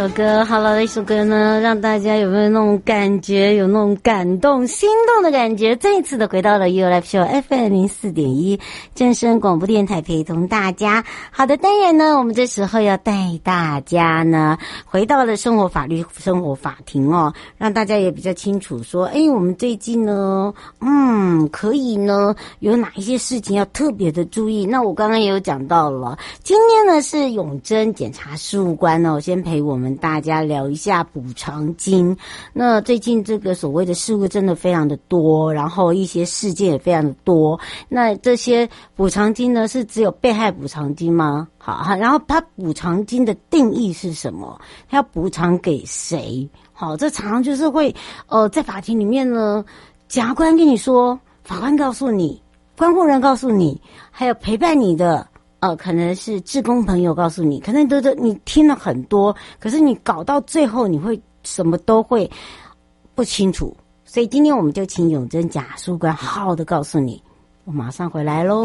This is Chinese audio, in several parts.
首歌好了，一首歌呢，让大家有没有那种感觉，有那种感动、心动的感觉？再一次的回到了 You Live Show FM 零四点一正声广播电台，陪同大家。好的，当然呢，我们这时候要带大家呢，回到了生活法律生活法庭哦，让大家也比较清楚说，哎，我们最近呢，嗯，可以呢，有哪一些事情要特别的注意？那我刚刚也有讲到了，今天呢是永贞检察事务官呢，我先陪我。们大家聊一下补偿金。那最近这个所谓的事故真的非常的多，然后一些事件也非常的多。那这些补偿金呢，是只有被害补偿金吗？好，然后他补偿金的定义是什么？他要补偿给谁？好，这常常就是会呃，在法庭里面呢，检察官跟你说，法官告诉你，关护人告诉你，还有陪伴你的。呃，可能是志工朋友告诉你，可能都都你听了很多，可是你搞到最后，你会什么都会不清楚。所以今天我们就请永贞假书官好好的告诉你。我马上回来喽。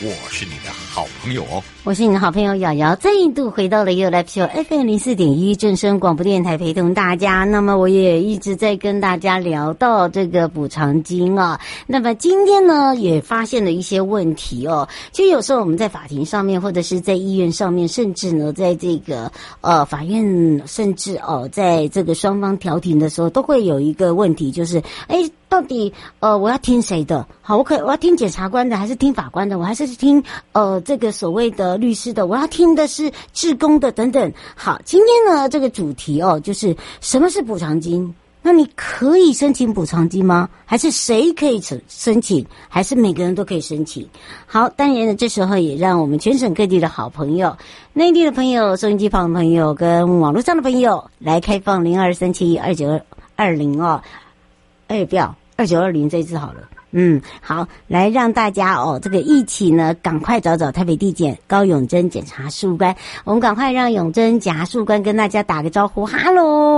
我是你的好朋友哦。我是你的好朋友瑶瑶，再一度回到了 You Live Show FM 零四点一正声广播电台，陪同大家。那么我也一直在跟大家聊到这个补偿金啊。那么今天呢，也发现了一些问题哦。其实有时候我们在法庭上面，或者是在医院上面，甚至呢，在这个呃法院，甚至哦，在这个双方调停的时候，都会有一个问题，就是哎，到底呃我要听谁的？好，我可我要听检察官的，还是听法官的？我还是听呃这个所谓的。律师的，我要听的是志工的等等。好，今天呢这个主题哦，就是什么是补偿金？那你可以申请补偿金吗？还是谁可以申申请？还是每个人都可以申请？好，当然呢，这时候也让我们全省各地的好朋友、内地的朋友、收音机旁的朋友跟网络上的朋友来开放零二三七二九二零哦。哎，不要二九二零这一次好了。嗯，好，来让大家哦，这个一起呢，赶快找找台北地检高永珍检察事务官。我们赶快让永珍检察事务官跟大家打个招呼，哈喽。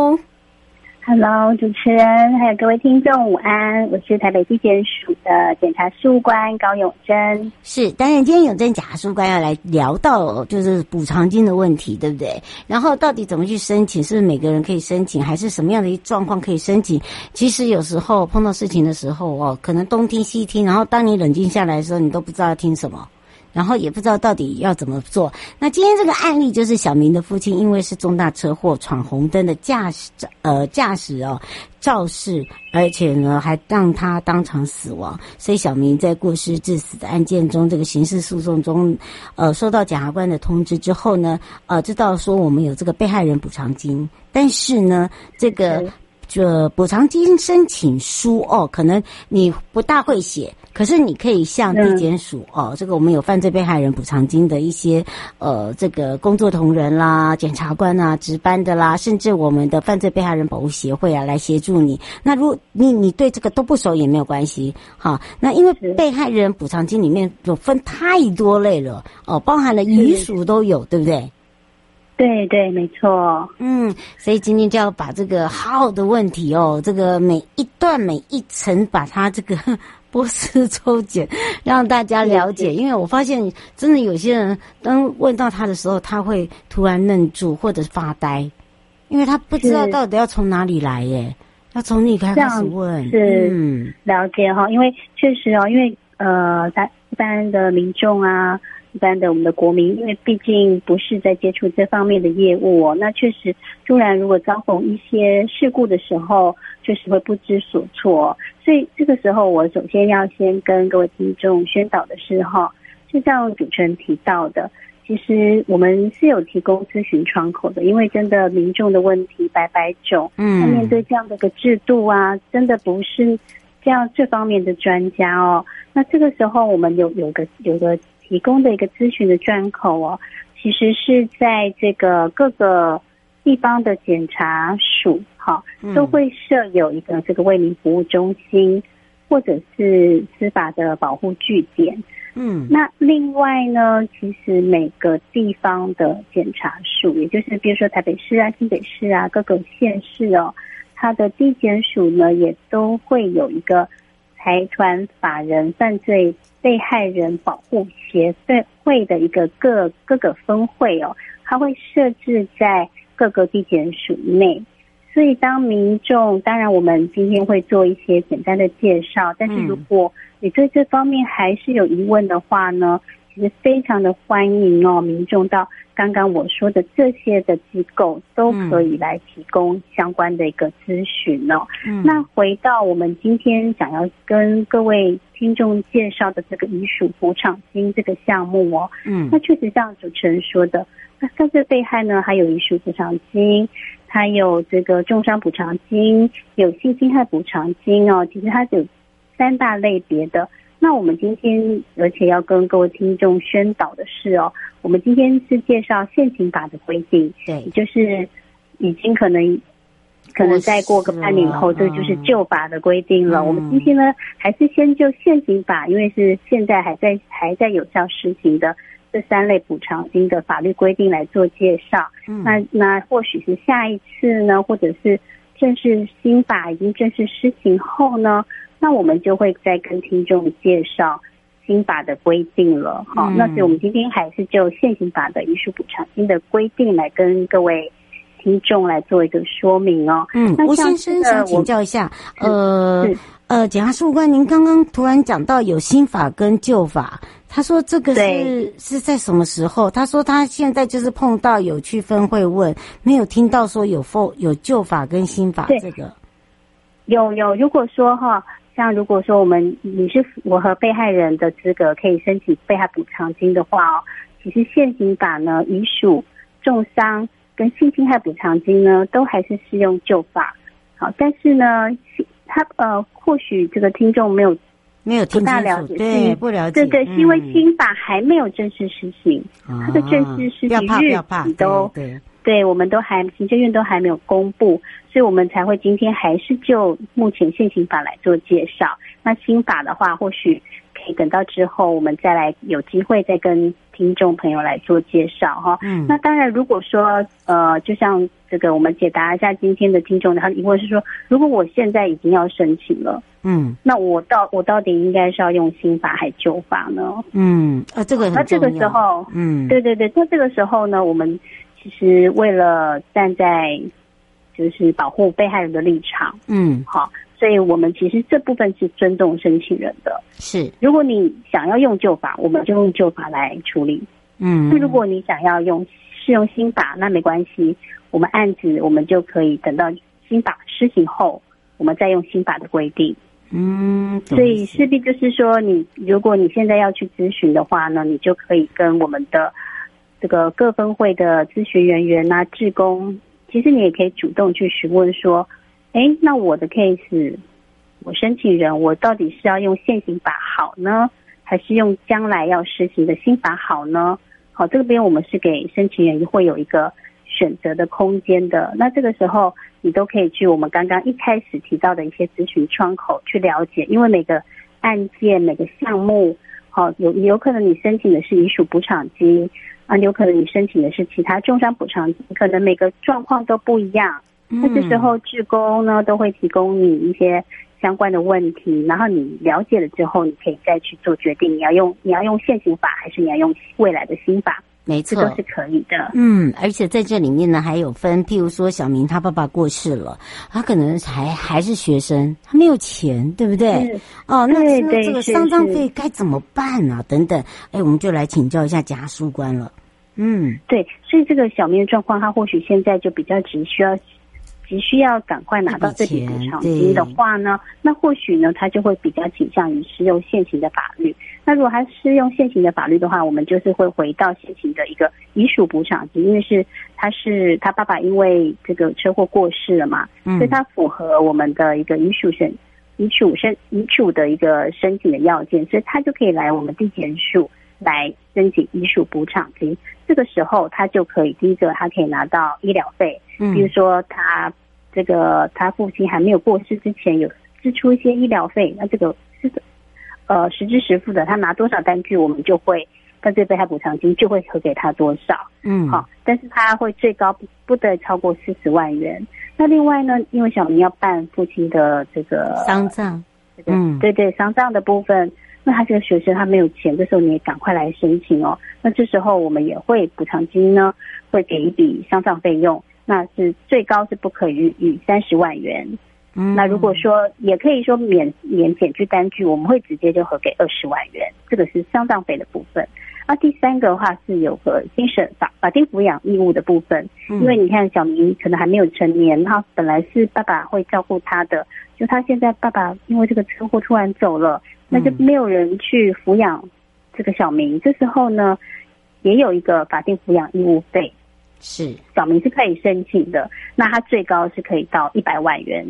Hello，主持人，还有各位听众，午安！我是台北地检署的检察事务官高永珍。是，当然，今天永珍检察官要来聊到就是补偿金的问题，对不对？然后到底怎么去申请？是不是每个人可以申请？还是什么样的一状况可以申请？其实有时候碰到事情的时候哦，可能东听西听，然后当你冷静下来的时候，你都不知道要听什么。然后也不知道到底要怎么做。那今天这个案例就是小明的父亲，因为是重大车祸闯红灯的驾驶，呃，驾驶哦肇事，而且呢还让他当场死亡，所以小明在过失致死的案件中，这个刑事诉讼中，呃，收到检察官的通知之后呢，呃，知道说我们有这个被害人补偿金，但是呢，这个。这补偿金申请书哦，可能你不大会写，可是你可以向地检署哦，这个我们有犯罪被害人补偿金的一些呃，这个工作同仁啦、检察官啊、值班的啦，甚至我们的犯罪被害人保护协会啊，来协助你。那如果你你对这个都不熟也没有关系，哈，那因为被害人补偿金里面有分太多类了哦，包含了遗属都有，对不对？对对，没错。嗯，所以今天就要把这个好好的问题哦，这个每一段每一层把它这个剥丝 抽检，让大家了解。因为我发现真的有些人当问到他的时候，他会突然愣住或者是发呆，因为他不知道到底要从哪里来耶，要从你开始问。是，嗯，了解哈，因为确实哦，因为呃，大一般的民众啊。一般的我们的国民，因为毕竟不是在接触这方面的业务哦，那确实突然如果遭逢一些事故的时候，确实会不知所措。所以这个时候，我首先要先跟各位听众宣导的是哈，就像主持人提到的，其实我们是有提供咨询窗口的，因为真的民众的问题百百种，嗯，面对这样的一个制度啊，真的不是这样这方面的专家哦。那这个时候，我们有有个有个。提供的一个咨询的专口哦，其实是在这个各个地方的检察署，哈，都会设有一个这个为民服务中心，或者是司法的保护据点。嗯，那另外呢，其实每个地方的检察署，也就是比如说台北市啊、新北市啊、各个县市哦，它的地检署呢，也都会有一个财团法人犯罪。被害人保护协会的一个各各个分会哦，它会设置在各个地检署内，所以当民众，当然我们今天会做一些简单的介绍，但是如果你对这方面还是有疑问的话呢，其实非常的欢迎哦，民众到。刚刚我说的这些的机构都可以来提供相关的一个咨询哦。嗯，那回到我们今天想要跟各位听众介绍的这个遗属补偿金这个项目哦，嗯，那确实像主持人说的，那犯罪被害呢，还有遗属补偿金，还有这个重伤补偿金，有性侵害补偿金哦，其实它有三大类别的。那我们今天而且要跟各位听众宣导的是哦，我们今天是介绍现行法的规定，对，就是已经可能可能再过个半年以后，这就是旧法的规定了。嗯、我们今天呢，还是先就现行法，因为是现在还在还在有效实行的这三类补偿金的法律规定来做介绍。嗯，那那或许是下一次呢，或者是正式新法已经正式施行后呢，那我们就会再跟听众介绍新法的规定了，好、嗯，那所以我们今天还是就现行法的遗属补偿金的规定来跟各位听众来做一个说明哦。嗯，吴先生想请教一下，呃呃，检察事务官，您刚刚突然讲到有新法跟旧法，他说这个是是在什么时候？他说他现在就是碰到有区分会问，没有听到说有否有旧法跟新法这个。有有，如果说哈。像如果说我们你是符合被害人的资格，可以申请被害补偿金的话哦，其其实现行法呢，遗属、重伤跟性侵害补偿金呢，都还是适用旧法。好，但是呢，他呃，或许这个听众没有没有听不大了解，对，不了解，对对，是因为新法还没有正式实行，它的正式实行日期都对。对，我们都还行政院都还没有公布，所以我们才会今天还是就目前现行法来做介绍。那新法的话，或许可以等到之后我们再来有机会再跟听众朋友来做介绍哈。嗯，那当然，如果说呃，就像这个我们解答一下今天的听众，他的疑问是说，如果我现在已经要申请了，嗯，那我到我到底应该是要用新法还旧法呢？嗯，啊，这个很。那这个时候，嗯，对对对，那这个时候呢，我们。其实为了站在就是保护被害人的立场，嗯，好，所以我们其实这部分是尊重申请人的。是，如果你想要用旧法，我们就用旧法来处理。嗯，那如果你想要用适用新法，那没关系，我们案子我们就可以等到新法施行后，我们再用新法的规定。嗯，所以势必就是说，你如果你现在要去咨询的话呢，你就可以跟我们的。这个各分会的咨询人员啊，志工，其实你也可以主动去询问说，哎，那我的 case，我申请人，我到底是要用现行法好呢，还是用将来要实行的新法好呢？好，这边我们是给申请人会有一个选择的空间的。那这个时候，你都可以去我们刚刚一开始提到的一些咨询窗口去了解，因为每个案件、每个项目，好，有有可能你申请的是遗属补偿金。啊，有可能你申请的是其他重伤补偿金，可能每个状况都不一样。那这时候志工呢都会提供你一些相关的问题，然后你了解了之后，你可以再去做决定，你要用你要用现行法还是你要用未来的新法？没错，这都是可以的。嗯，而且在这里面呢还有分，譬如说小明他爸爸过世了，他可能还还是学生，他没有钱，对不对？哦，那那这个丧葬费该怎么办啊？等等，哎，我们就来请教一下家属官了。嗯，对，所以这个小明的状况，他或许现在就比较急需要，急需要赶快拿到这笔补偿金的话呢，那或许呢，他就会比较倾向于适用现行的法律。那如果他适用现行的法律的话，我们就是会回到现行的一个遗属补偿金，因为是他是他爸爸因为这个车祸过世了嘛，嗯，所以他符合我们的一个遗属申遗属申遗属的一个申请的要件，所以他就可以来我们地检署。来申请遗属补偿金，这个时候他就可以，第一个他可以拿到医疗费，嗯，比如说他这个他父亲还没有过世之前有支出一些医疗费，那这个是呃实支实付的，他拿多少单据，我们就会犯罪被害补偿金就会核给他多少，嗯，好，但是他会最高不不得超过四十万元。那另外呢，因为小明要办父亲的这个丧葬，嗯，对对，丧葬的部分。那他这个学生他没有钱，的时候你也赶快来申请哦。那这时候我们也会补偿金呢，会给一笔丧葬费用，那是最高是不可逾逾三十万元。嗯，那如果说也可以说免免减去单据，我们会直接就核给二十万元，这个是丧葬费的部分。那第三个的话是有个精神法法定抚养义务的部分，因为你看小明可能还没有成年，他本来是爸爸会照顾他的，就他现在爸爸因为这个车祸突然走了。那就没有人去抚养这个小明，这时候呢，也有一个法定抚养义务费，是小明是可以申请的。那他最高是可以到一百万元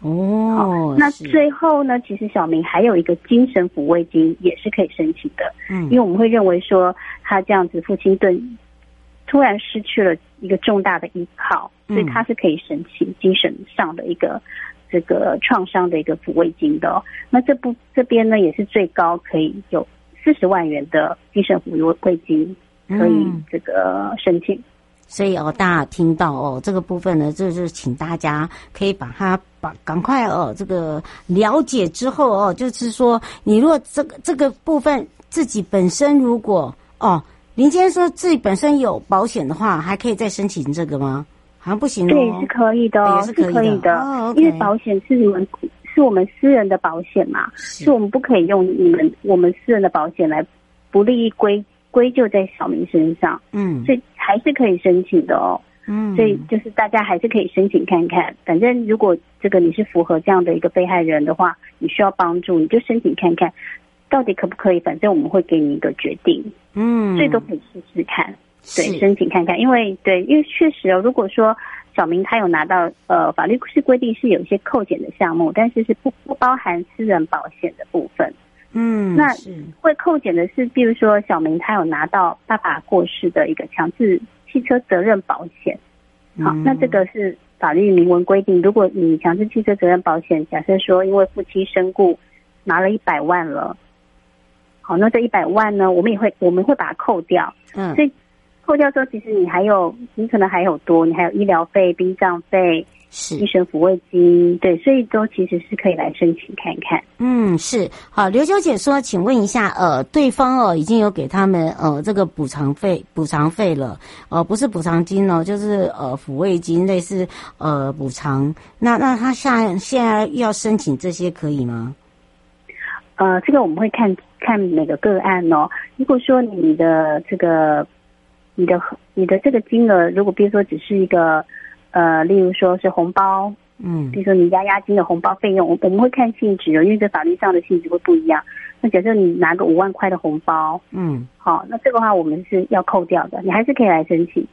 哦。那最后呢，其实小明还有一个精神抚慰金也是可以申请的。嗯，因为我们会认为说他这样子父亲顿突然失去了一个重大的依靠，所以他是可以申请精神上的一个。这个创伤的一个抚慰金的，哦，那这部这边呢也是最高可以有四十万元的精神抚慰金可以这个申请。嗯、所以哦，大家听到哦，这个部分呢，就是请大家可以把它把赶快哦，这个了解之后哦，就是说你如果这个这个部分自己本身如果哦，林先生说自己本身有保险的话，还可以再申请这个吗？好像不行哦，对，是可以的哦，是可以的，哦 okay、因为保险是你们是我们私人的保险嘛，是，是我们不可以用你们我们私人的保险来不利益归归咎在小明身上，嗯，所以还是可以申请的哦，嗯，所以就是大家还是可以申请看看，反正如果这个你是符合这样的一个被害人的话，你需要帮助，你就申请看看。到底可不可以？反正我们会给你一个决定，嗯，最多可以试试看，对，申请看看。因为对，因为确实哦，如果说小明他有拿到呃，法律是规定是有一些扣减的项目，但是是不不包含私人保险的部分。嗯，那会扣减的是，比如说小明他有拿到爸爸过世的一个强制汽车责任保险，好，嗯。那这个是法律明文规定，如果你强制汽车责任保险，假设说因为夫妻身故拿了一百万了，好，那这一百万呢，我们也会我们会把它扣掉，嗯。所以扣掉之后，其实你还有你可能还有多，你还有医疗费、殡葬费、是医生抚慰金，对，所以都其实是可以来申请看看。嗯，是好，刘小姐说，请问一下，呃，对方哦已经有给他们呃这个补偿费补偿费了，呃，不是补偿金哦，就是呃抚慰金，类似呃补偿。那那他下现在要申请这些可以吗？呃，这个我们会看看每个个案哦。如果说你的这个、你的、你的这个金额，如果比如说只是一个呃，例如说是红包，嗯比如说你压押金的红包费用，我我们会看性质的，因为这法律上的性质会不一样。那假设你拿个五万块的红包，嗯好，那这个话我们是要扣掉的，你还是可以来申请，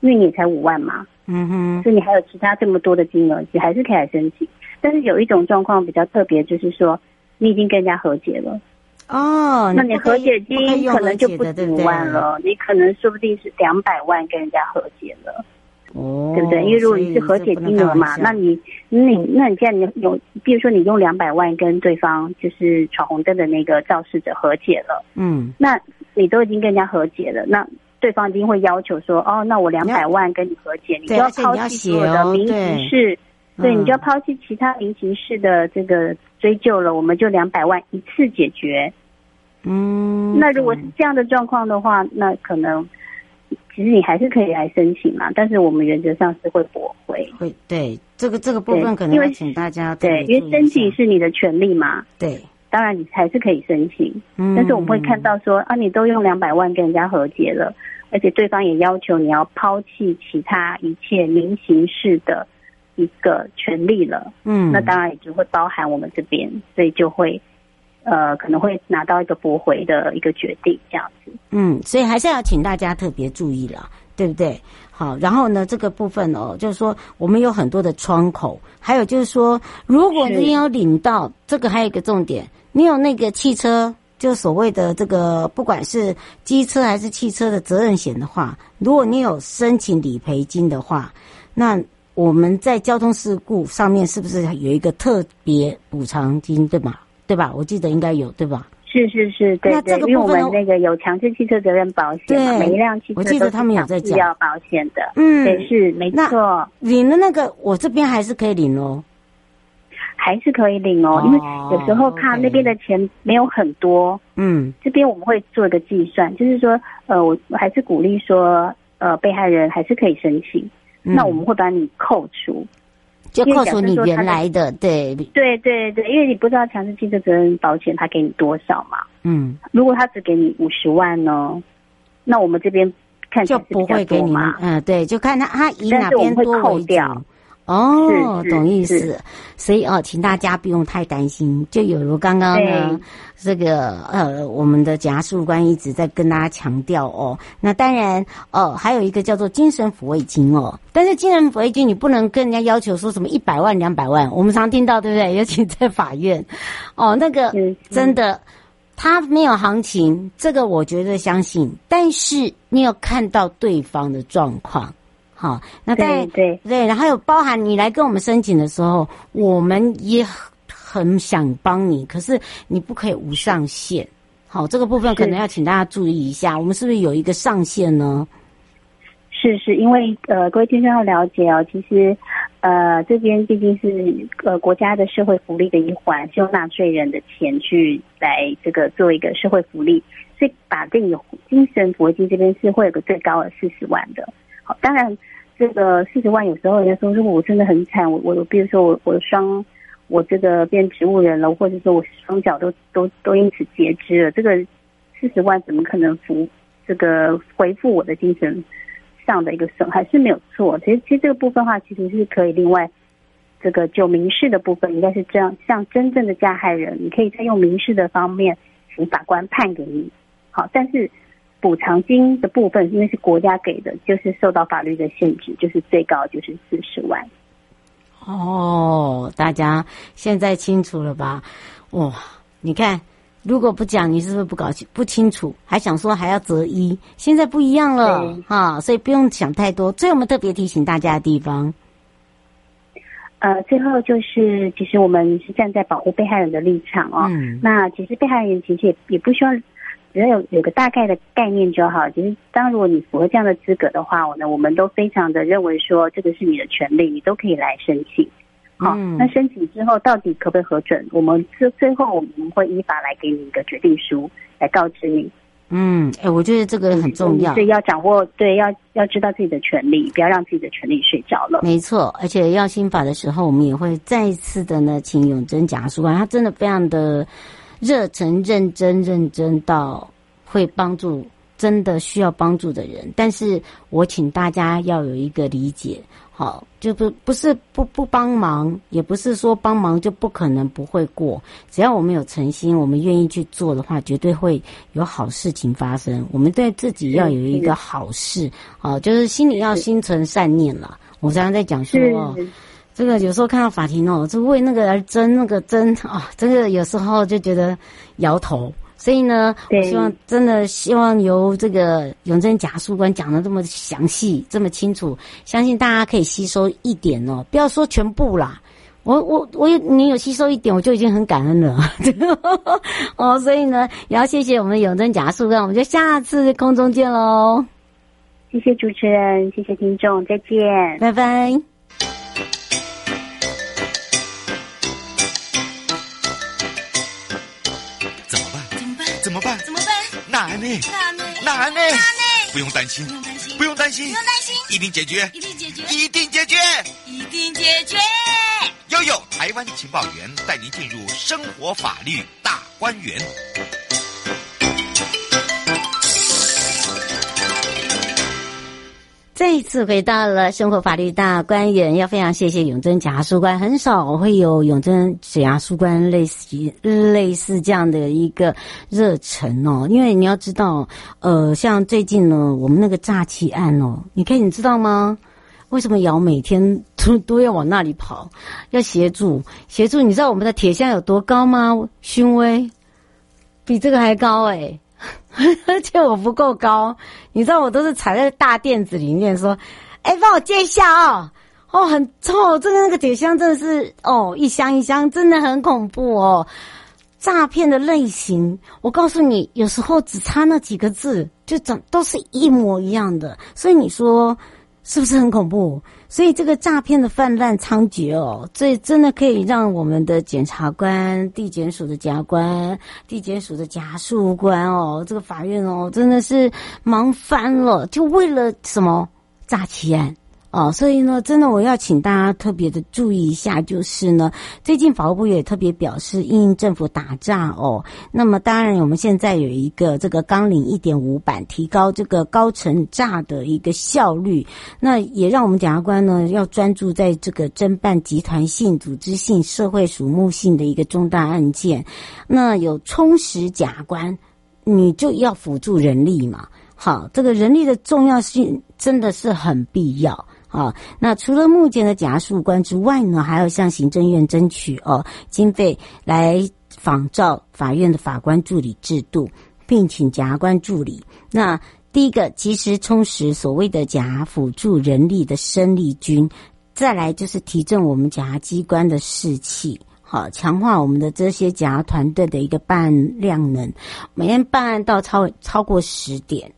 因为你也才五万嘛。嗯哼，所以你还有其他这么多的金额，你还是可以来申请。但是有一种状况比较特别，就是说你已经跟人家和解了，哦，那你和解金可能就不止五万了，你可能说不定是两百万跟人家和解了，哦，对不对？因为如果你是和解金额嘛，那你你那你既然你有，比如说你用两百万跟对方就是闯红灯的那个肇事者和解了，嗯。那你都已经跟人家和解了，那对方一定会要求说，哦，那我两百万跟你和解，你就要对而且你要抛弃所有写哦的民对。刑事，对，嗯你就要抛弃其他民刑事的这个追究了，我们就两百万一次解决。嗯，那如果是这样的状况的话，那可能其实你还是可以来申请嘛，但是我们原则上是会驳回。会对这个这个部分可能要请大家对，因为申请是你的权利嘛，对，当然你还是可以申请。嗯，但是我们会看到说啊，你都用两百万跟人家和解了，而且对方也要求你要抛弃其他一切民刑事的一个权利了，嗯，那当然也就会包含我们这边，所以就会呃可能会拿到一个驳回的一个决定这样子。嗯，所以还是要请大家特别注意了，对不对？好，然后呢，这个部分哦，就是说我们有很多的窗口，还有就是说，如果你有领到这个，还有一个重点，你有那个汽车，就所谓的这个，不管是机车还是汽车的责任险的话，如果你有申请理赔金的话，那我们在交通事故上面是不是有一个特别补偿金，对吗？对吧？我记得应该有，对吧？是是是，对那对，因为我们那个有强制汽车责任保险，对每一辆汽车我记得他们有在讲要保险的，嗯对，是没错。领的那个，我这边还是可以领哦。还是可以领哦，哦因为有时候怕那边的钱没有很多，嗯这边我们会做一个计算，就是说，呃，我我还是鼓励说，呃，被害人还是可以申请，嗯那我们会把你扣除。就扣除你原来的对，对对对，因为你不知道强制汽车责任保险他给你多少嘛，嗯，如果他只给你五十万呢，那我们这边看就不会给你嘛，，嗯，对，就看他他以哪边多为主扣掉。哦，懂意思。所以哦，请大家不用太担心。就有如刚刚呢，这个呃，我们的检察事务官一直在跟大家强调哦。那当然哦，还有一个叫做精神抚慰金哦。但是精神抚慰金你不能跟人家要求说什么一百万两百万，我们常听到对不对？尤其在法院哦，那个真的。他没有行情，这个我觉得相信。但是你有看到对方的状况，好，那在对对对，然后有包含你来跟我们申请的时候，我们也很想帮你，可是你不可以无上限。好，这个部分可能要请大家注意一下，我们是不是有一个上限呢？是是，因为呃，各位听众要了解哦，其实呃，这边毕竟是呃国家的社会福利的一环，是用纳税人的钱去来这个做一个社会福利，所以法定有精神抚慰金这边是会有个最高的四十万的。好，当然这个四十万有时候人家说，如果我真的很惨，我我比如说我我双我这个变植物人了，或者说我双脚都都都因此截肢了，这个四十万怎么可能服这个回复我的精神？上的一个损害是没有错，其实其实这个部分的话，其实是可以另外这个就民事的部分，应该是这样，像真正的加害人，你可以再用民事的方面请法官判给你。好，但是补偿金的部分，因为是国家给的，就是受到法律的限制，就是最高就是四十万。哦，大家现在清楚了吧？哇，你看，如果不讲，你是不是不搞清不清楚？还想说还要择一？现在不一样了哈，所以不用想太多。最后我们特别提醒大家的地方，呃，最后就是，其实我们是站在保护被害人的立场哦。嗯。那其实被害人其实也也不需要。只要有有个大概的概念就好。其实，当如果你符合这样的资格的话，我呢，我们都非常的认为说，这个是你的权利，你都可以来申请。好，嗯、那申请之后到底可不可以核准？我们最最后我们会依法来给你一个决定书，来告知你。嗯，哎、欸，我觉得这个很重要，所以要掌握，对，要要知道自己的权利，不要让自己的权利睡着了。没错，而且要新法的时候，我们也会再一次的呢，请永贞讲述啊，他真的非常的。热忱、认真、认真到会帮助真的需要帮助的人，但是我请大家要有一个理解，好，就不不是不不帮忙，也不是说帮忙就不可能不会过。只要我们有诚心，我们愿意去做的话，绝对会有好事情发生。我们对自己要有一个好事，好，就是心里要心存善念了。我常常在讲说。这个有时候看到法庭哦，就为那个而争那个争啊，这个有时候就觉得摇头。所以呢，我希望真的希望由这个永贞假书官讲的这么详细、这么清楚，相信大家可以吸收一点哦，不要说全部啦。我我我有你有吸收一点，我就已经很感恩了。哦，所以呢，也要谢谢我们的永贞假书官，我们就下次空中见喽。谢谢主持人，谢谢听众，再见，拜拜。办？怎么办？难呢？难呢？难呢？难呢？不用担心，不用担心，不用担心，不用担心，一定解决，一定解决，一定解决，一定解决。悠悠台湾情报员带您进入生活法律大观园。再一次回到了生活法律大观园，要非常谢谢永贞检察官。很少会有永贞检察官类似类似这样的一个热忱哦，因为你要知道，呃，像最近呢，我们那个诈欺案哦，你看你知道吗？为什么瑶每天都都要往那里跑，要协助协助？你知道我们的铁箱有多高吗？勋威比这个还高哎、而且我不够高，你知道我都是踩在大垫子里面说：“哎、帮我接一下哦，哦，很臭，这个那个铁箱真的是哦，一箱一箱，真的很恐怖哦。诈骗的类型，我告诉你，有时候只差那几个字，就整都是一模一样的，所以你说。”是不是很恐怖？所以这个诈骗的泛滥猖獗哦，这真的可以让我们的检察官、地检署的检察官、地检署的检察官哦，这个法院哦，真的是忙翻了，就为了什么诈欺案。哦，所以呢，真的我要请大家特别的注意一下，就是呢，最近法务部也特别表示，应政府打诈哦，那么当然我们现在有一个这个纲领一点五版，提高这个高层诈的一个效率，那也让我们检察官呢要专注在这个侦办集团性、组织性、社会瞩目性的一个重大案件，那有充实检察官，你就要辅助人力嘛，好，这个人力的重要性真的是很必要。啊、那除了目前的检察官之外呢，还要向行政院争取哦经费来仿照法院的法官助理制度，聘请检察官助理。那第一个，及时充实所谓的假辅助人力的生力军；再来就是提振我们检察机关的士气，好，强化我们的这些假团队的一个办案量能，每天办案到超超过十点，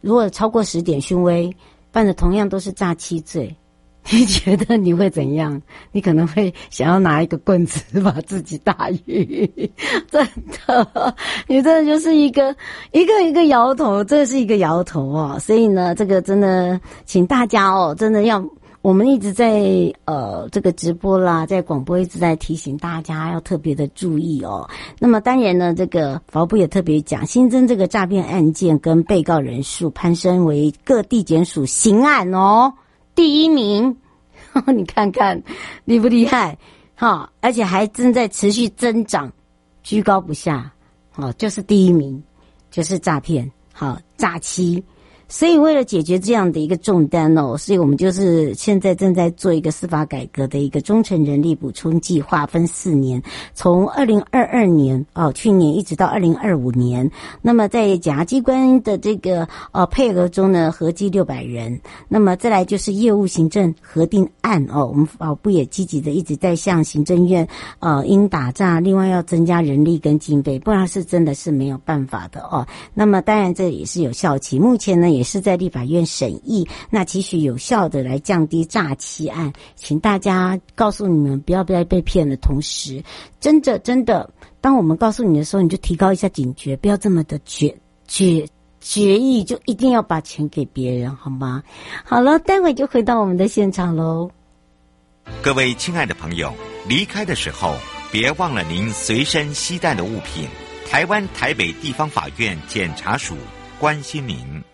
如果超过十点，勋威。犯的同样都是诈欺罪，你觉得你会怎样？你可能会想要拿一个棍子把自己打晕，真的，你真的就是一个一个一个摇头，这是一个摇头哦。所以呢，这个真的，请大家哦，真的要。我们一直在呃这个直播啦，在广播一直在提醒大家要特别的注意哦。那么当然呢，这个法务部也特别讲，新增这个诈骗案件跟被告人数攀升为各地检署刑案哦第一名，呵 呵你看看厉不厉害？哈，而且还正在持续增长，居高不下。哦，就是第一名，就是诈骗，好诈欺。所以，为了解决这样的一个重担哦，所以我们就是现在正在做一个司法改革的一个忠诚人力补充计划，分四年，从二零二二年哦，去年一直到二零二五年。那么在检察机关的这个呃配额中呢，合计六百人。那么再来就是业务行政核定案哦，我们法部也积极的一直在向行政院呃应打诈，另外要增加人力跟经费，不然是真的是没有办法的哦。那么当然这也是有效期，目前呢。也是在立法院审议，那继续有效的来降低诈欺案，请大家告诉你们不要不要被骗的同时，真的真的，当我们告诉你的时候，你就提高一下警觉，不要这么的决决决意，就一定要把钱给别人，好吗？好了，待会就回到我们的现场喽。各位亲爱的朋友，离开的时候别忘了您随身携带的物品。台湾台北地方法院检察署关心您。